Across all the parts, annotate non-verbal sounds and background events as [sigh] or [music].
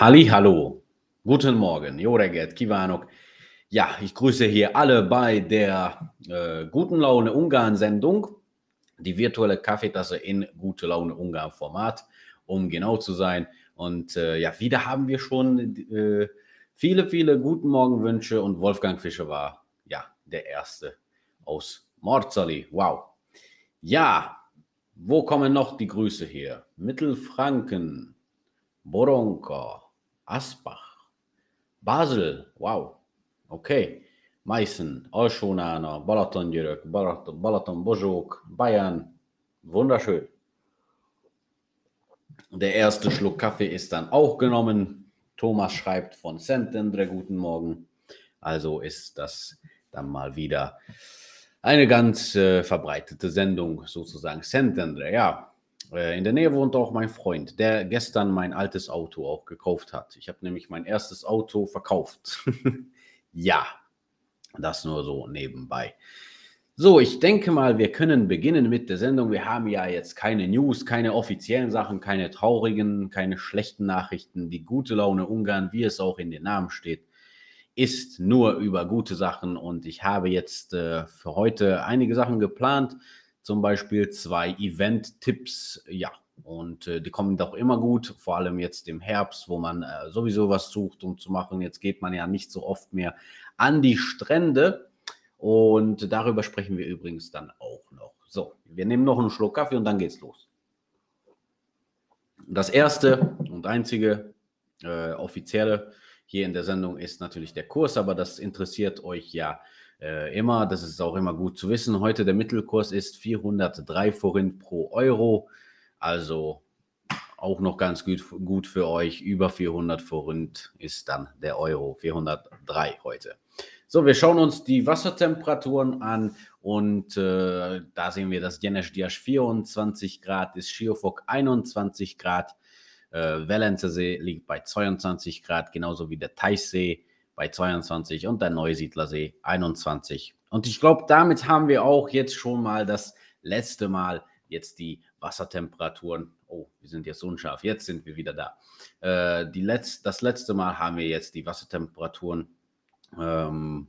Halli, hallo. Guten Morgen. Jó reggelt kívánok. Ja, ich grüße hier alle bei der äh, Guten Laune Ungarn Sendung. Die virtuelle Kaffeetasse in Gute Laune Ungarn Format, um genau zu sein. Und äh, ja, wieder haben wir schon äh, viele, viele Guten Morgenwünsche und Wolfgang Fischer war ja der Erste aus Morzali. Wow. Ja, wo kommen noch die Grüße her? Mittelfranken, Boronka, Asbach, Basel, wow, okay, Meißen, Alsónána, Balatongyörök, Balaton, Balaton Bozsók, Bayern, wunderschön. Der erste Schluck Kaffee ist dann auch genommen. Thomas schreibt von Sentendre, guten Morgen. Also ist das dann mal wieder eine ganz äh, verbreitete Sendung sozusagen. Sentendre, ja, in der Nähe wohnt auch mein Freund, der gestern mein altes Auto auch gekauft hat. Ich habe nämlich mein erstes Auto verkauft. [laughs] ja, das nur so nebenbei. So, ich denke mal, wir können beginnen mit der Sendung. Wir haben ja jetzt keine News, keine offiziellen Sachen, keine traurigen, keine schlechten Nachrichten. Die gute Laune Ungarn, wie es auch in den Namen steht, ist nur über gute Sachen. Und ich habe jetzt äh, für heute einige Sachen geplant zum Beispiel zwei Event-Tipps, ja, und äh, die kommen doch immer gut, vor allem jetzt im Herbst, wo man äh, sowieso was sucht, um zu machen. Jetzt geht man ja nicht so oft mehr an die Strände. Und darüber sprechen wir übrigens dann auch noch. So, wir nehmen noch einen Schluck Kaffee und dann geht's los. Das erste und einzige äh, offizielle hier in der Sendung ist natürlich der Kurs, aber das interessiert euch ja äh, immer. Das ist auch immer gut zu wissen. Heute der Mittelkurs ist 403 Forint pro Euro. Also auch noch ganz gut, gut für euch. Über 400 Forint ist dann der Euro. 403 heute. So, wir schauen uns die Wassertemperaturen an und äh, da sehen wir, dass Jenesdiasch 24 Grad ist, Schiofok 21 Grad, äh, Wellensee liegt bei 22 Grad, genauso wie der Teichsee bei 22 und der Neusiedlersee 21. Und ich glaube, damit haben wir auch jetzt schon mal das letzte Mal jetzt die Wassertemperaturen. Oh, wir sind jetzt unscharf. Jetzt sind wir wieder da. Äh, die Letz-, das letzte Mal haben wir jetzt die Wassertemperaturen ähm,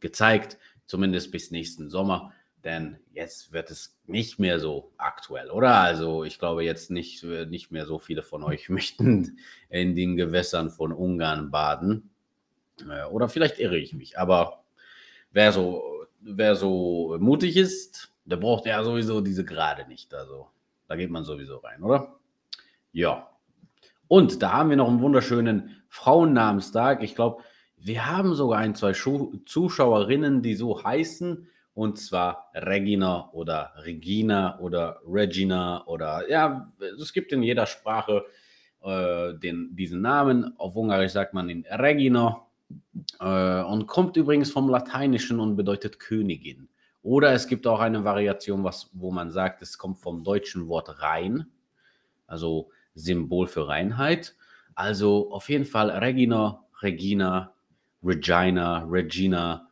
gezeigt, zumindest bis nächsten Sommer. Denn jetzt wird es nicht mehr so aktuell, oder? Also ich glaube jetzt nicht, nicht mehr so viele von euch [laughs] möchten in den Gewässern von Ungarn baden. Äh, oder vielleicht irre ich mich, aber wer so, wer so mutig ist, der braucht ja sowieso diese Gerade nicht. Also da geht man sowieso rein, oder? Ja. Und da haben wir noch einen wunderschönen Frauennamenstag. Ich glaube, wir haben sogar ein, zwei Schu Zuschauerinnen, die so heißen. Und zwar Regina oder Regina oder Regina oder ja, es gibt in jeder Sprache äh, den, diesen Namen. Auf Ungarisch sagt man ihn Regina und kommt übrigens vom Lateinischen und bedeutet Königin. Oder es gibt auch eine Variation, was, wo man sagt, es kommt vom deutschen Wort rein, also Symbol für Reinheit. Also auf jeden Fall Regina, Regina, Regina, Regina,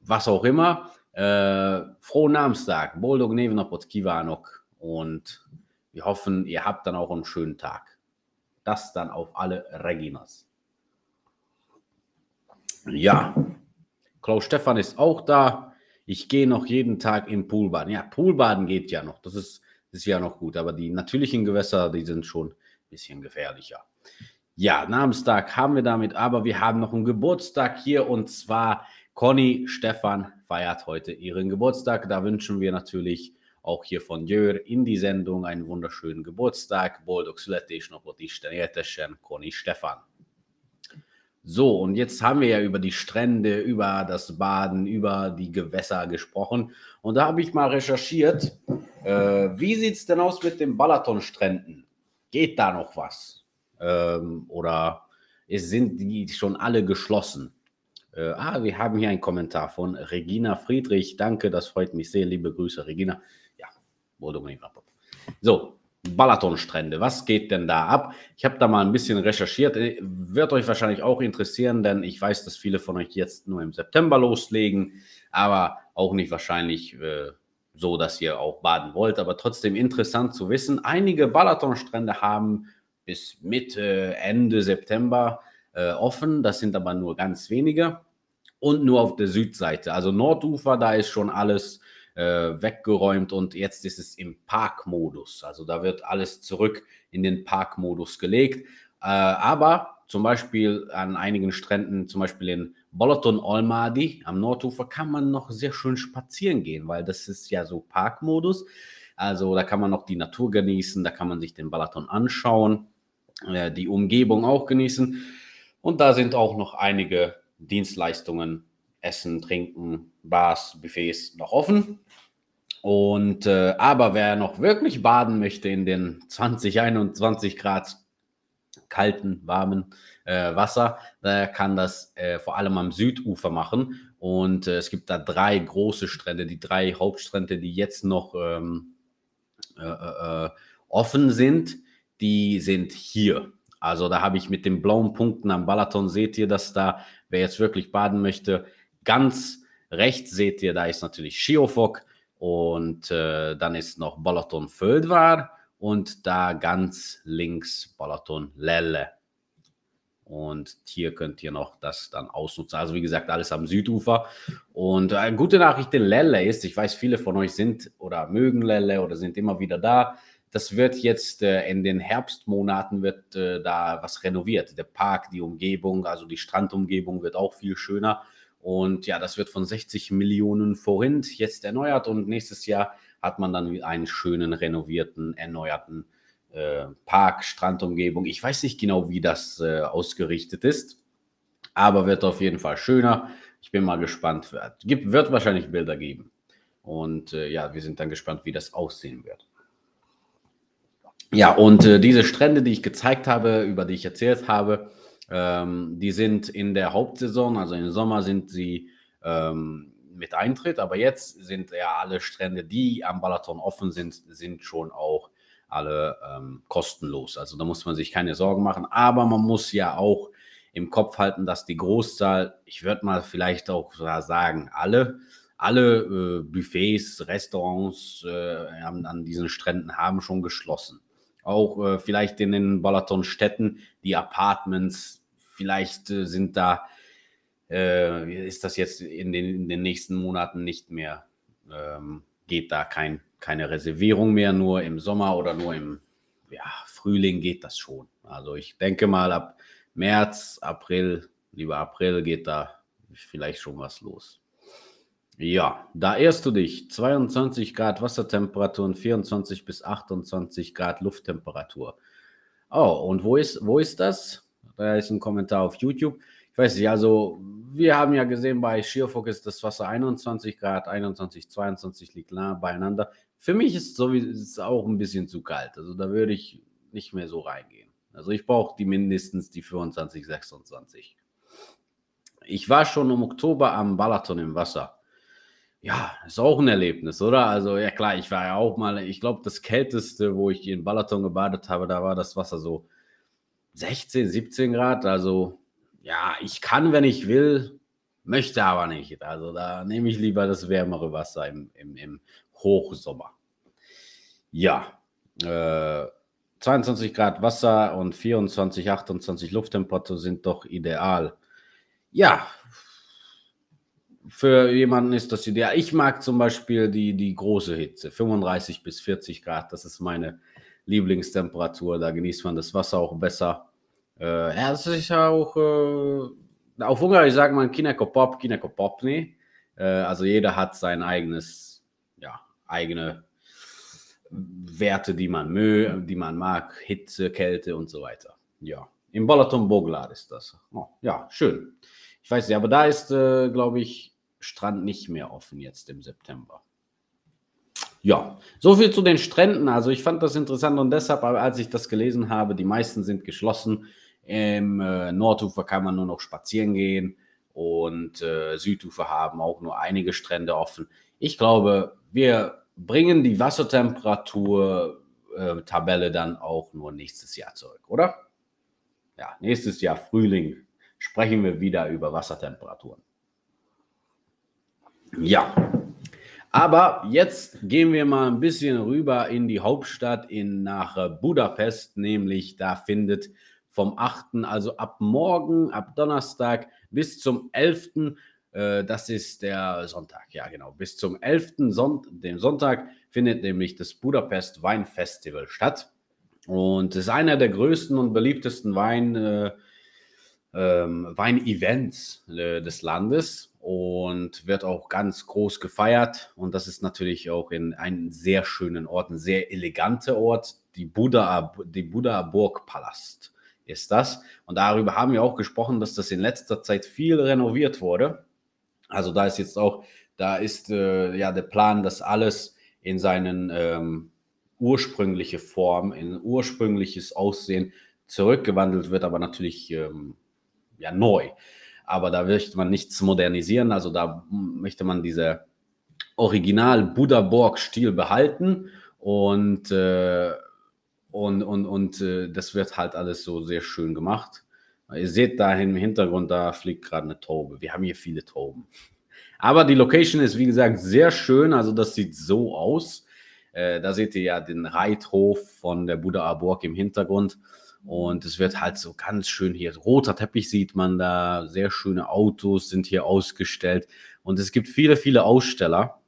was auch immer. Äh, frohen Namenstag, Boldog Nevenapot Kivanok und wir hoffen, ihr habt dann auch einen schönen Tag. Das dann auf alle Reginas. Ja, Klaus Stefan ist auch da. Ich gehe noch jeden Tag im Poolbaden. Ja, Poolbaden geht ja noch. Das ist, ist ja noch gut. Aber die natürlichen Gewässer, die sind schon ein bisschen gefährlicher. Ja, Namenstag haben wir damit, aber wir haben noch einen Geburtstag hier und zwar Conny Stefan feiert heute ihren Geburtstag. Da wünschen wir natürlich auch hier von Jör in die Sendung einen wunderschönen Geburtstag. Boldog születésnapot Isten éltessen, Conny Stefan. So, und jetzt haben wir ja über die Strände, über das Baden, über die Gewässer gesprochen. Und da habe ich mal recherchiert, äh, wie sieht es denn aus mit den Balatonstränden? Geht da noch was? Ähm, oder ist, sind die schon alle geschlossen? Äh, ah, wir haben hier einen Kommentar von Regina Friedrich. Danke, das freut mich sehr. Liebe Grüße, Regina. Ja, so, Balatonstrände. Was geht denn da ab? Ich habe da mal ein bisschen recherchiert. Äh, wird euch wahrscheinlich auch interessieren, denn ich weiß, dass viele von euch jetzt nur im September loslegen, aber auch nicht wahrscheinlich äh, so, dass ihr auch baden wollt. Aber trotzdem interessant zu wissen. Einige Balatonstrände haben bis Mitte, Ende September äh, offen. Das sind aber nur ganz wenige. Und nur auf der Südseite. Also Nordufer, da ist schon alles weggeräumt und jetzt ist es im Parkmodus. Also da wird alles zurück in den Parkmodus gelegt. Äh, aber zum Beispiel an einigen Stränden, zum Beispiel in Boloton Olmadi am Nordufer, kann man noch sehr schön spazieren gehen, weil das ist ja so Parkmodus. Also da kann man noch die Natur genießen, da kann man sich den Balaton anschauen, äh, die Umgebung auch genießen. Und da sind auch noch einige Dienstleistungen, Essen, Trinken, Bars, Buffets noch offen. Und äh, aber wer noch wirklich baden möchte in den 20, 21 Grad kalten, warmen äh, Wasser, der kann das äh, vor allem am Südufer machen. Und äh, es gibt da drei große Strände, die drei Hauptstrände, die jetzt noch ähm, äh, äh, offen sind, die sind hier. Also da habe ich mit den blauen Punkten am Balaton, seht ihr dass da, wer jetzt wirklich baden möchte, ganz rechts seht ihr, da ist natürlich Schiofok und äh, dann ist noch Balaton Földvar und da ganz links Balaton Lelle. Und hier könnt ihr noch das dann ausnutzen. Also wie gesagt, alles am Südufer. Und eine äh, gute Nachricht in Lelle ist, ich weiß, viele von euch sind oder mögen Lelle oder sind immer wieder da. Das wird jetzt äh, in den Herbstmonaten wird äh, da was renoviert. Der Park, die Umgebung, also die Strandumgebung wird auch viel schöner. Und ja, das wird von 60 Millionen Forint jetzt erneuert und nächstes Jahr hat man dann einen schönen renovierten, erneuerten äh, Park, Strandumgebung. Ich weiß nicht genau, wie das äh, ausgerichtet ist, aber wird auf jeden Fall schöner. Ich bin mal gespannt. Gibt, wird wahrscheinlich Bilder geben. Und äh, ja, wir sind dann gespannt, wie das aussehen wird. Ja, und äh, diese Strände, die ich gezeigt habe, über die ich erzählt habe, ähm, die sind in der Hauptsaison, also im Sommer sind sie ähm, mit Eintritt, aber jetzt sind ja alle Strände, die am Balaton offen sind, sind schon auch alle ähm, kostenlos. Also da muss man sich keine Sorgen machen. Aber man muss ja auch im Kopf halten, dass die Großzahl, ich würde mal vielleicht auch sagen, alle, alle äh, Buffets, Restaurants äh, an diesen Stränden haben schon geschlossen. Auch äh, vielleicht in den Balaton-Städten, die Apartments, vielleicht äh, sind da, äh, ist das jetzt in den, in den nächsten Monaten nicht mehr, ähm, geht da kein keine Reservierung mehr, nur im Sommer oder nur im ja, Frühling geht das schon. Also ich denke mal ab März, April, lieber April geht da vielleicht schon was los. Ja, da ehrst du dich. 22 Grad Wassertemperatur und 24 bis 28 Grad Lufttemperatur. Oh, und wo ist, wo ist das? Da ist ein Kommentar auf YouTube ich weiß nicht, also wir haben ja gesehen, bei Schierfock ist das Wasser 21 Grad, 21, 22 liegt nah beieinander. Für mich ist es auch ein bisschen zu kalt. Also da würde ich nicht mehr so reingehen. Also ich brauche die mindestens die 25, 26. Ich war schon im Oktober am Balaton im Wasser. Ja, ist auch ein Erlebnis, oder? Also ja klar, ich war ja auch mal, ich glaube, das kälteste, wo ich in Balaton gebadet habe, da war das Wasser so 16, 17 Grad. Also ja, ich kann, wenn ich will, möchte aber nicht. Also da nehme ich lieber das wärmere Wasser im, im, im Hochsommer. Ja, äh, 22 Grad Wasser und 24, 28 Lufttemperatur sind doch ideal. Ja, für jemanden ist das ideal. Ich mag zum Beispiel die, die große Hitze, 35 bis 40 Grad. Das ist meine Lieblingstemperatur. Da genießt man das Wasser auch besser. Äh, ja, das ist auch, äh, auf Ungarisch sagt man Kinekopop, Kinekopopni. Äh, also jeder hat sein eigenes, ja, eigene Werte, die man mö, die man mag, Hitze, Kälte und so weiter. Ja, im Balaton Boglar ist das. Oh, ja, schön. Ich weiß nicht, aber da ist, äh, glaube ich, Strand nicht mehr offen jetzt im September. Ja, so viel zu den Stränden. Also ich fand das interessant und deshalb, als ich das gelesen habe, die meisten sind geschlossen. Im äh, Nordufer kann man nur noch spazieren gehen und äh, Südufer haben auch nur einige Strände offen. Ich glaube, wir bringen die Wassertemperatur-Tabelle äh, dann auch nur nächstes Jahr zurück, oder? Ja, nächstes Jahr Frühling sprechen wir wieder über Wassertemperaturen. Ja, Aber jetzt gehen wir mal ein bisschen rüber in die Hauptstadt, in, nach äh, Budapest, nämlich da findet vom 8., also ab morgen, ab Donnerstag bis zum 11., äh, das ist der Sonntag, ja genau, bis zum 11., Son dem Sonntag findet nämlich das Budapest Weinfestival statt. Und es ist einer der größten und beliebtesten Wein, äh, ähm, Weinevents äh, des Landes und wird auch ganz groß gefeiert. Und das ist natürlich auch in einem sehr schönen Ort, ein sehr eleganter Ort, die Buddha, die Buddha Burgpalast ist das. Und darüber haben wir auch gesprochen, dass das in letzter Zeit viel renoviert wurde. Also da ist jetzt auch, da ist äh, ja der Plan, dass alles in seinen ähm, ursprüngliche Form, in ursprüngliches Aussehen zurückgewandelt wird, aber natürlich ähm, ja neu. Aber da möchte man nichts modernisieren, also da möchte man diese Original Buddha Borg Stil behalten und äh, und, und, und äh, das wird halt alles so sehr schön gemacht. Ihr seht da im Hintergrund, da fliegt gerade eine Taube. Wir haben hier viele Tauben. Aber die Location ist, wie gesagt, sehr schön. Also das sieht so aus. Äh, da seht ihr ja den Reithof von der Buddha Burg im Hintergrund. Und es wird halt so ganz schön hier. Roter Teppich sieht man da. Sehr schöne Autos sind hier ausgestellt. Und es gibt viele, viele Aussteller.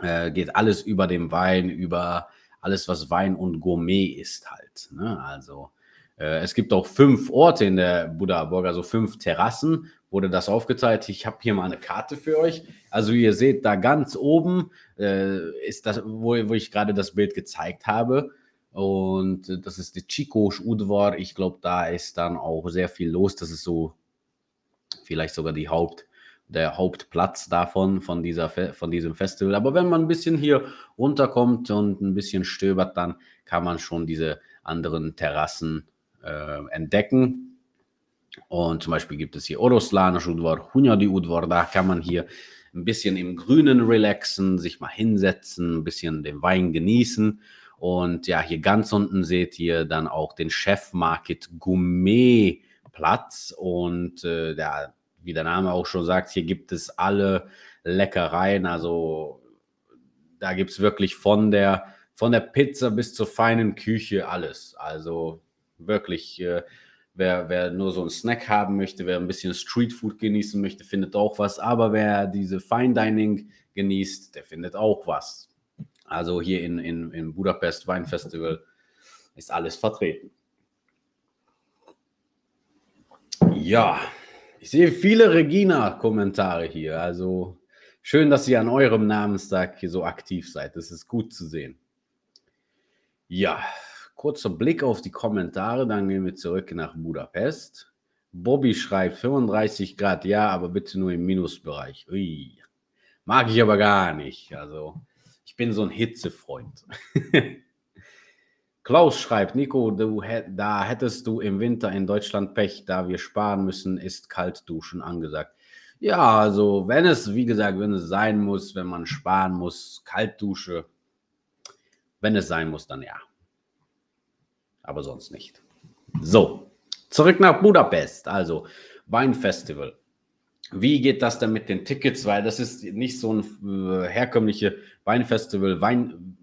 Äh, geht alles über den Wein, über alles, was Wein und Gourmet ist halt. Ne? Also äh, es gibt auch fünf Orte in der Buddha Burg, also fünf Terrassen, wurde das aufgeteilt. Ich habe hier mal eine Karte für euch. Also ihr seht da ganz oben äh, ist das, wo, wo ich gerade das Bild gezeigt habe. Und das ist die Chikos Udvar. Ich glaube, da ist dann auch sehr viel los. Das ist so vielleicht sogar die Haupt, der Hauptplatz davon, von, dieser, von diesem Festival. Aber wenn man ein bisschen hier runterkommt und ein bisschen stöbert, dann kann man schon diese anderen Terrassen äh, entdecken. Und zum Beispiel gibt es hier Oroslanisch Udvar, Hunyadi Udvar, da kann man hier ein bisschen im Grünen relaxen, sich mal hinsetzen, ein bisschen den Wein genießen. Und ja, hier ganz unten seht ihr dann auch den Chef Market Gourmet Platz. Und äh, ja, wie der Name auch schon sagt, hier gibt es alle Leckereien. Also da gibt es wirklich von der, von der Pizza bis zur feinen Küche alles. Also wirklich, äh, wer, wer nur so einen Snack haben möchte, wer ein bisschen Streetfood genießen möchte, findet auch was. Aber wer diese Fine Dining genießt, der findet auch was. Also hier in, in, in Budapest Weinfestival ist alles vertreten. Ja, ich sehe viele Regina-Kommentare hier. Also schön, dass ihr an eurem Namenstag hier so aktiv seid. Das ist gut zu sehen. Ja, kurzer Blick auf die Kommentare, dann gehen wir zurück nach Budapest. Bobby schreibt 35 Grad, ja, aber bitte nur im Minusbereich. Ui. Mag ich aber gar nicht. Also, ich bin so ein Hitzefreund. [laughs] Klaus schreibt, Nico, du, da hättest du im Winter in Deutschland Pech, da wir sparen müssen, ist Kaltduschen angesagt. Ja, also wenn es, wie gesagt, wenn es sein muss, wenn man sparen muss, Kaltdusche, wenn es sein muss, dann ja. Aber sonst nicht. So, zurück nach Budapest, also Weinfestival. Wie geht das denn mit den Tickets? Weil das ist nicht so ein äh, herkömmliche Weinfestival, Wein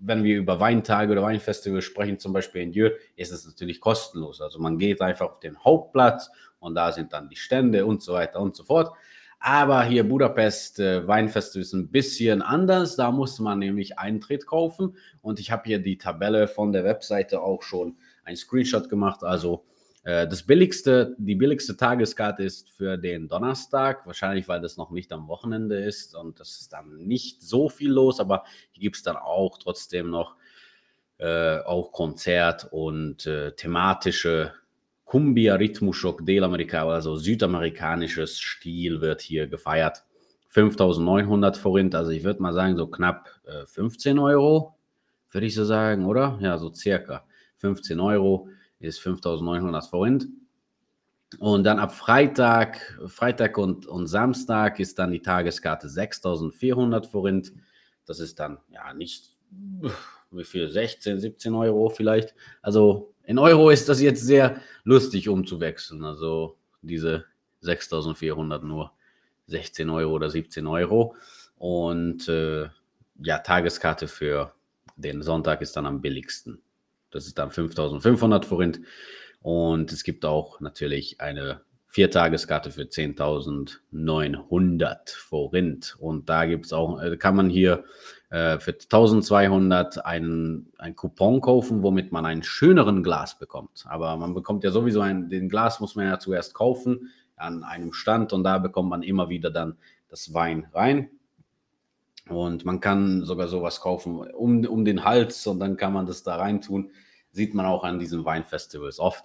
wenn wir über Weintage oder Weinfestival sprechen, zum Beispiel in Dieu, ist es natürlich kostenlos. Also man geht einfach auf den Hauptplatz und da sind dann die Stände und so weiter und so fort. Aber hier Budapest äh, Weinfestival ist ein bisschen anders. Da muss man nämlich Eintritt kaufen. Und ich habe hier die Tabelle von der Webseite auch schon ein Screenshot gemacht. Also das billigste, die billigste Tageskarte ist für den Donnerstag, wahrscheinlich weil das noch nicht am Wochenende ist und das ist dann nicht so viel los, aber hier gibt es dann auch trotzdem noch äh, auch Konzert und äh, thematische Cumbia Ritmuschock Delamerika, also südamerikanisches Stil wird hier gefeiert. 5900 Forint, also ich würde mal sagen so knapp äh, 15 Euro, würde ich so sagen, oder? Ja, so circa 15 Euro ist 5900 Forint. Und dann ab Freitag, Freitag und, und Samstag ist dann die Tageskarte 6400 Forint. Das ist dann ja nicht, wie viel, 16, 17 Euro vielleicht. Also in Euro ist das jetzt sehr lustig umzuwechseln. Also diese 6400 nur 16 Euro oder 17 Euro. Und äh, ja, Tageskarte für den Sonntag ist dann am billigsten. Das ist dann 5500 Forint. Und es gibt auch natürlich eine Viertageskarte für 10.900 Forint. Und da gibt es auch, äh, kann man hier äh, für 1200 einen, ein Coupon kaufen, womit man einen schöneren Glas bekommt. Aber man bekommt ja sowieso ein, den Glas muss man ja zuerst kaufen an einem Stand und da bekommt man immer wieder dann das Wein rein. Und man kann sogar sowas kaufen um, um den Hals und dann kann man das da rein tun. Sieht man auch an diesen Weinfestivals oft,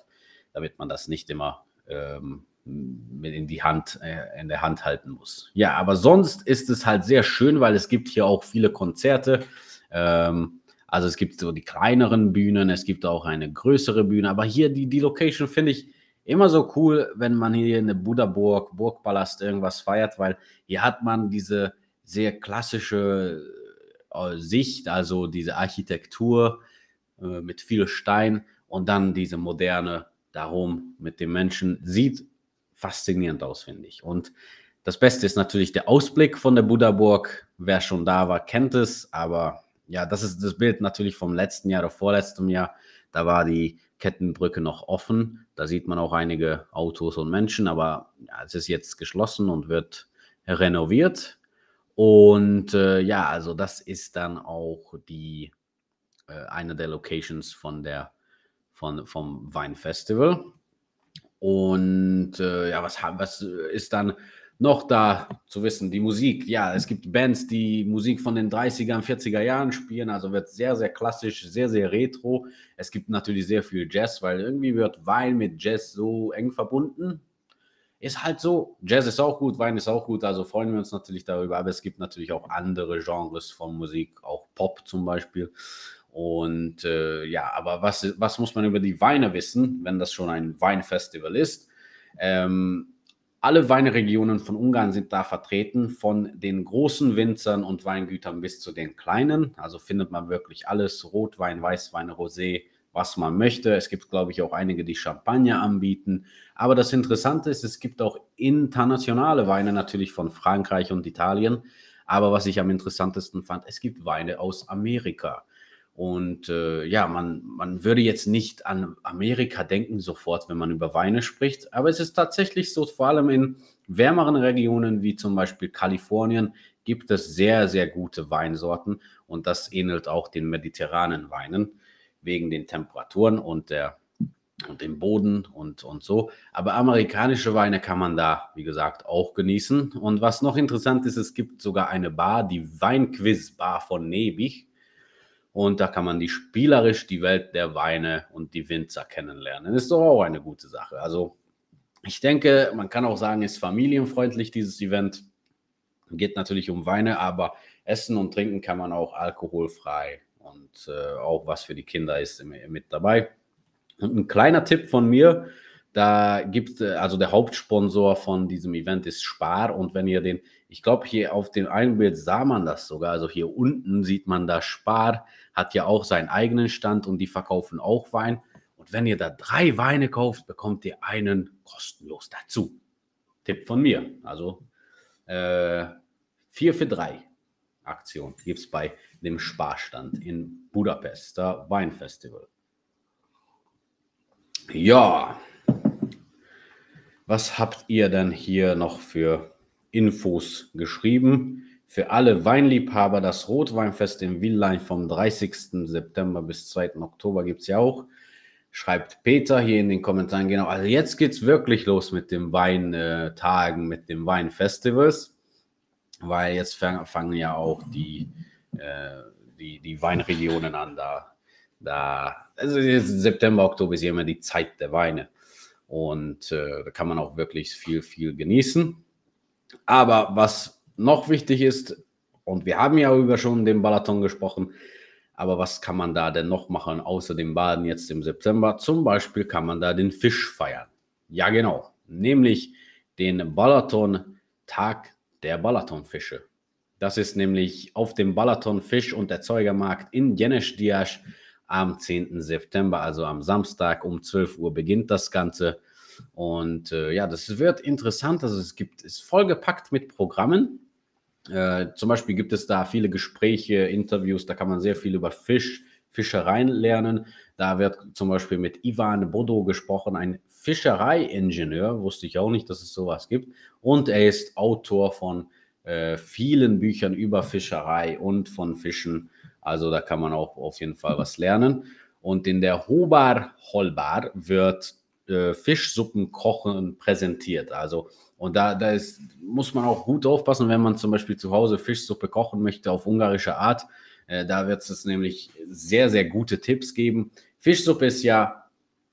damit man das nicht immer ähm, in die Hand, äh, in der Hand halten muss. Ja, aber sonst ist es halt sehr schön, weil es gibt hier auch viele Konzerte. Ähm, also es gibt so die kleineren Bühnen, es gibt auch eine größere Bühne, aber hier die, die Location finde ich immer so cool, wenn man hier in der Buddha-Burg, Burgpalast irgendwas feiert, weil hier hat man diese sehr klassische äh, Sicht, also diese Architektur äh, mit viel Stein und dann diese moderne darum mit den Menschen. Sieht faszinierend aus, finde ich. Und das Beste ist natürlich der Ausblick von der Buddha-Burg. Wer schon da war, kennt es. Aber ja, das ist das Bild natürlich vom letzten Jahr oder vorletztem Jahr. Da war die Kettenbrücke noch offen. Da sieht man auch einige Autos und Menschen. Aber ja, es ist jetzt geschlossen und wird renoviert. Und äh, ja, also das ist dann auch die äh, eine der Locations von der von, vom Weinfestival. Und äh, ja, was, was ist dann noch da zu wissen? Die Musik. Ja, es gibt Bands, die Musik von den 30er, 40er Jahren spielen, also wird sehr, sehr klassisch, sehr, sehr retro. Es gibt natürlich sehr viel Jazz, weil irgendwie wird Wein mit Jazz so eng verbunden. Ist halt so. Jazz ist auch gut, Wein ist auch gut, also freuen wir uns natürlich darüber. Aber es gibt natürlich auch andere Genres von Musik, auch Pop zum Beispiel. Und äh, ja, aber was, was muss man über die Weine wissen, wenn das schon ein Weinfestival ist? Ähm, alle Weinregionen von Ungarn sind da vertreten, von den großen Winzern und Weingütern bis zu den kleinen. Also findet man wirklich alles: Rotwein, Weißwein, Rosé, was man möchte. Es gibt, glaube ich, auch einige, die Champagner anbieten. Aber das Interessante ist, es gibt auch internationale Weine natürlich von Frankreich und Italien. Aber was ich am interessantesten fand, es gibt Weine aus Amerika. Und äh, ja, man, man würde jetzt nicht an Amerika denken sofort, wenn man über Weine spricht, aber es ist tatsächlich so, vor allem in wärmeren Regionen wie zum Beispiel Kalifornien gibt es sehr, sehr gute Weinsorten und das ähnelt auch den mediterranen Weinen wegen den Temperaturen und, der, und dem Boden und, und so. Aber amerikanische Weine kann man da, wie gesagt, auch genießen. Und was noch interessant ist, es gibt sogar eine Bar, die Weinquiz-Bar von Nebig und da kann man die spielerisch die Welt der Weine und die Winzer kennenlernen. Das ist doch auch eine gute Sache. Also ich denke, man kann auch sagen, ist familienfreundlich dieses Event. Geht natürlich um Weine, aber Essen und Trinken kann man auch alkoholfrei und äh, auch was für die Kinder ist mit dabei. Und ein kleiner Tipp von mir, da gibt es, also der Hauptsponsor von diesem Event ist Spar und wenn ihr den, ich glaube hier auf dem einen Bild sah man das sogar, also hier unten sieht man da Spar, hat ja auch seinen eigenen Stand und die verkaufen auch Wein. Und wenn ihr da drei Weine kauft, bekommt ihr einen kostenlos dazu. Tipp von mir. Also äh, vier für drei Aktion gibt es bei dem Sparstand in Budapest, da Weinfestival. Ja, was habt ihr denn hier noch für Infos geschrieben? Für alle Weinliebhaber das Rotweinfest in Villein vom 30. September bis 2. Oktober gibt es ja auch. Schreibt Peter hier in den Kommentaren genau. Also jetzt geht es wirklich los mit den Weintagen, mit den Weinfestivals, weil jetzt fangen ja auch die, äh, die, die Weinregionen an. Da, da, also September, Oktober ist ja immer die Zeit der Weine. Und äh, da kann man auch wirklich viel, viel genießen. Aber was noch wichtig ist, und wir haben ja über schon den Balaton gesprochen, aber was kann man da denn noch machen, außer dem Baden jetzt im September? Zum Beispiel kann man da den Fisch feiern. Ja, genau. Nämlich den Balaton-Tag der Balatonfische. Das ist nämlich auf dem Balaton Fisch- und Erzeugermarkt in Jenesdiasch am 10. September, also am Samstag um 12 Uhr beginnt das Ganze. Und äh, ja, das wird interessant. Also es gibt, ist vollgepackt mit Programmen. Äh, zum Beispiel gibt es da viele Gespräche, Interviews, da kann man sehr viel über Fisch, Fischereien lernen. Da wird zum Beispiel mit Ivan Bodo gesprochen, ein Fischereiingenieur, wusste ich auch nicht, dass es sowas gibt. Und er ist Autor von äh, vielen Büchern über Fischerei und von Fischen. Also da kann man auch auf jeden Fall was lernen. Und in der Hobar Holbar wird äh, Fischsuppen kochen präsentiert. Also und da, da ist, muss man auch gut aufpassen, wenn man zum Beispiel zu Hause Fischsuppe kochen möchte auf ungarische Art. Äh, da wird es nämlich sehr, sehr gute Tipps geben. Fischsuppe ist ja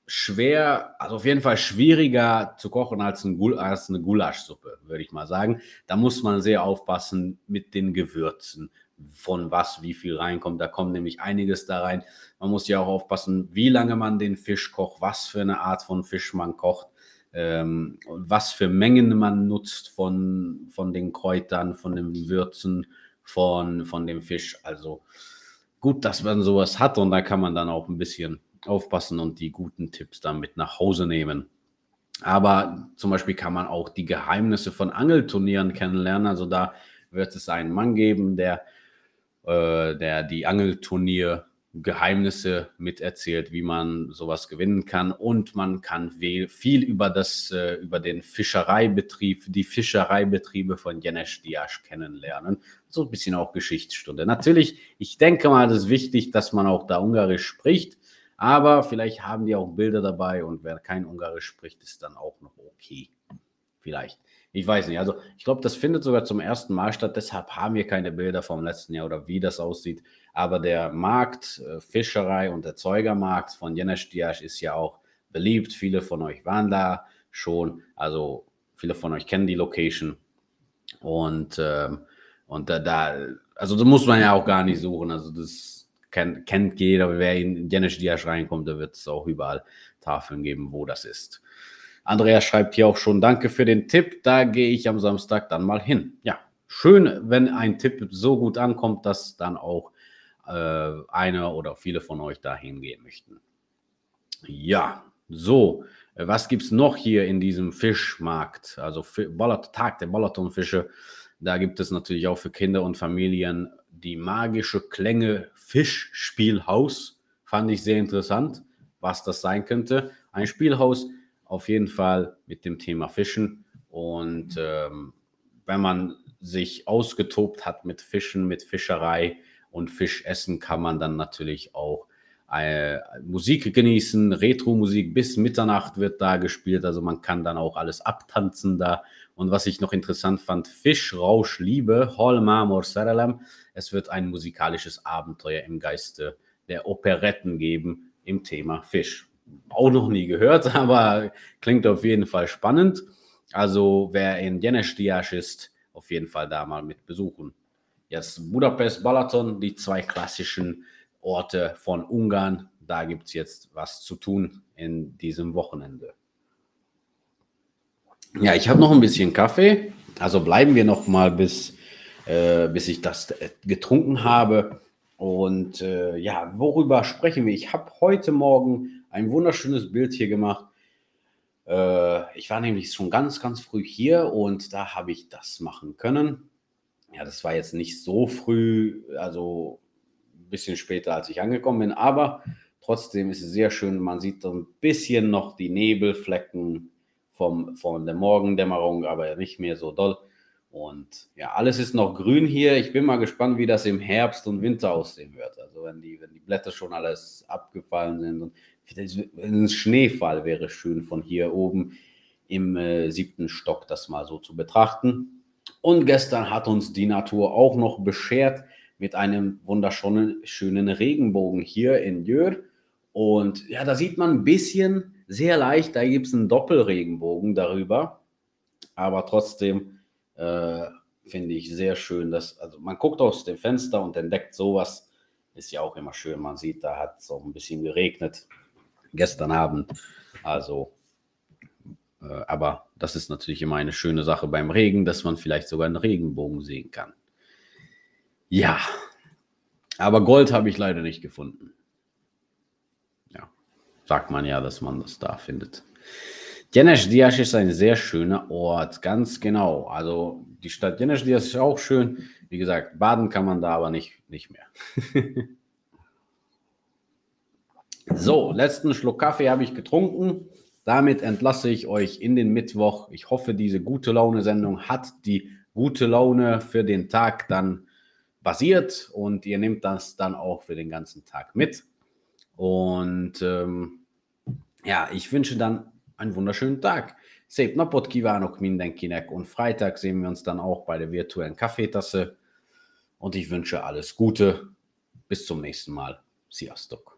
schwer, also auf jeden Fall schwieriger zu kochen als, ein Gul als eine Gulaschsuppe, würde ich mal sagen. Da muss man sehr aufpassen mit den Gewürzen, von was wie viel reinkommt. Da kommt nämlich einiges da rein. Man muss ja auch aufpassen, wie lange man den Fisch kocht, was für eine Art von Fisch man kocht ähm, was für Mengen man nutzt von, von den Kräutern, von den Würzen, von, von dem Fisch. Also gut, dass man sowas hat und da kann man dann auch ein bisschen aufpassen und die guten Tipps dann mit nach Hause nehmen. Aber zum Beispiel kann man auch die Geheimnisse von Angelturnieren kennenlernen. Also da wird es einen Mann geben, der, äh, der die Angelturnier Geheimnisse miterzählt, wie man sowas gewinnen kann und man kann viel über das, äh, über den Fischereibetrieb, die Fischereibetriebe von Janesh Diasch kennenlernen. So ein bisschen auch Geschichtsstunde. Natürlich, ich denke mal, es ist wichtig, dass man auch da Ungarisch spricht, aber vielleicht haben die auch Bilder dabei und wer kein Ungarisch spricht, ist dann auch noch okay. Vielleicht. Ich weiß nicht. Also ich glaube, das findet sogar zum ersten Mal statt. Deshalb haben wir keine Bilder vom letzten Jahr oder wie das aussieht. Aber der Markt, äh, Fischerei und Erzeugermarkt von Jenestiasch ist ja auch beliebt. Viele von euch waren da schon. Also viele von euch kennen die Location. Und, ähm, und da, da, also da muss man ja auch gar nicht suchen. Also das kennt, kennt jeder. Wer in Jenestiasch reinkommt, da wird es auch überall Tafeln geben, wo das ist. Andreas schreibt hier auch schon, danke für den Tipp. Da gehe ich am Samstag dann mal hin. Ja, schön, wenn ein Tipp so gut ankommt, dass dann auch äh, einer oder viele von euch dahin gehen möchten. Ja, so, was gibt es noch hier in diesem Fischmarkt? Also Tag der Balatonfische. Da gibt es natürlich auch für Kinder und Familien die magische Klänge Fischspielhaus. Fand ich sehr interessant, was das sein könnte. Ein Spielhaus auf jeden Fall mit dem Thema Fischen. Und ähm, wenn man sich ausgetobt hat mit Fischen, mit Fischerei, und Fisch essen kann man dann natürlich auch äh, Musik genießen, Retro-Musik bis Mitternacht wird da gespielt, also man kann dann auch alles abtanzen da. Und was ich noch interessant fand, Fisch, Rausch, Liebe, Hol Marmor Saralam. Es wird ein musikalisches Abenteuer im Geiste der Operetten geben im Thema Fisch. Auch noch nie gehört, [laughs] aber klingt auf jeden Fall spannend. Also wer in Jenestias ist, auf jeden Fall da mal mit besuchen. Jetzt Budapest, Balaton, die zwei klassischen Orte von Ungarn. Da gibt es jetzt was zu tun in diesem Wochenende. Ja, ich habe noch ein bisschen Kaffee. Also bleiben wir noch mal bis, äh, bis ich das äh, getrunken habe. Und äh, ja, worüber sprechen wir? Ich habe heute Morgen ein wunderschönes Bild hier gemacht. Äh, ich war nämlich schon ganz, ganz früh hier und da habe ich das machen können ja, das war jetzt nicht so früh, also ein bisschen später, als ich angekommen bin, aber trotzdem ist es sehr schön. Man sieht so ein bisschen noch die Nebelflecken vom, von der Morgendämmerung, aber nicht mehr so doll. Und ja, alles ist noch grün hier. Ich bin mal gespannt, wie das im Herbst und Winter aussehen wird. Also wenn die, wenn die Blätter schon alles abgefallen sind und ein Schneefall wäre schön von hier oben im äh, siebten Stock das mal so zu betrachten. Und gestern hat uns die Natur auch noch beschert mit einem wunderschönen schönen Regenbogen hier in Jör. Und ja, da sieht man ein bisschen sehr leicht, da gibt es einen Doppelregenbogen darüber. Aber trotzdem äh, finde ich sehr schön, dass, also man guckt aus dem Fenster und entdeckt sowas. Ist ja auch immer schön. Man sieht, da hat es auch ein bisschen geregnet gestern Abend. Also äh, aber das ist natürlich immer eine schöne Sache beim Regen, dass man vielleicht sogar einen Regenbogen sehen kann. Ja, aber Gold habe ich leider nicht gefunden. Sagt man ja, dass man das da findet. Jenes Dias ist ein sehr schöner Ort, ganz genau. Also die Stadt Jenes Dias ist auch schön. Wie gesagt, baden kann man da aber nicht, nicht mehr. [laughs] so, letzten Schluck Kaffee habe ich getrunken. Damit entlasse ich euch in den Mittwoch. Ich hoffe, diese gute Laune-Sendung hat die gute Laune für den Tag dann basiert und ihr nehmt das dann auch für den ganzen Tag mit. Und ähm, ja, ich wünsche dann einen wunderschönen Tag. Szép napot kívánok mindenkinek und Freitag sehen wir uns dann auch bei der virtuellen Kaffeetasse und ich wünsche alles Gute. Bis zum nächsten Mal. Sziasztok!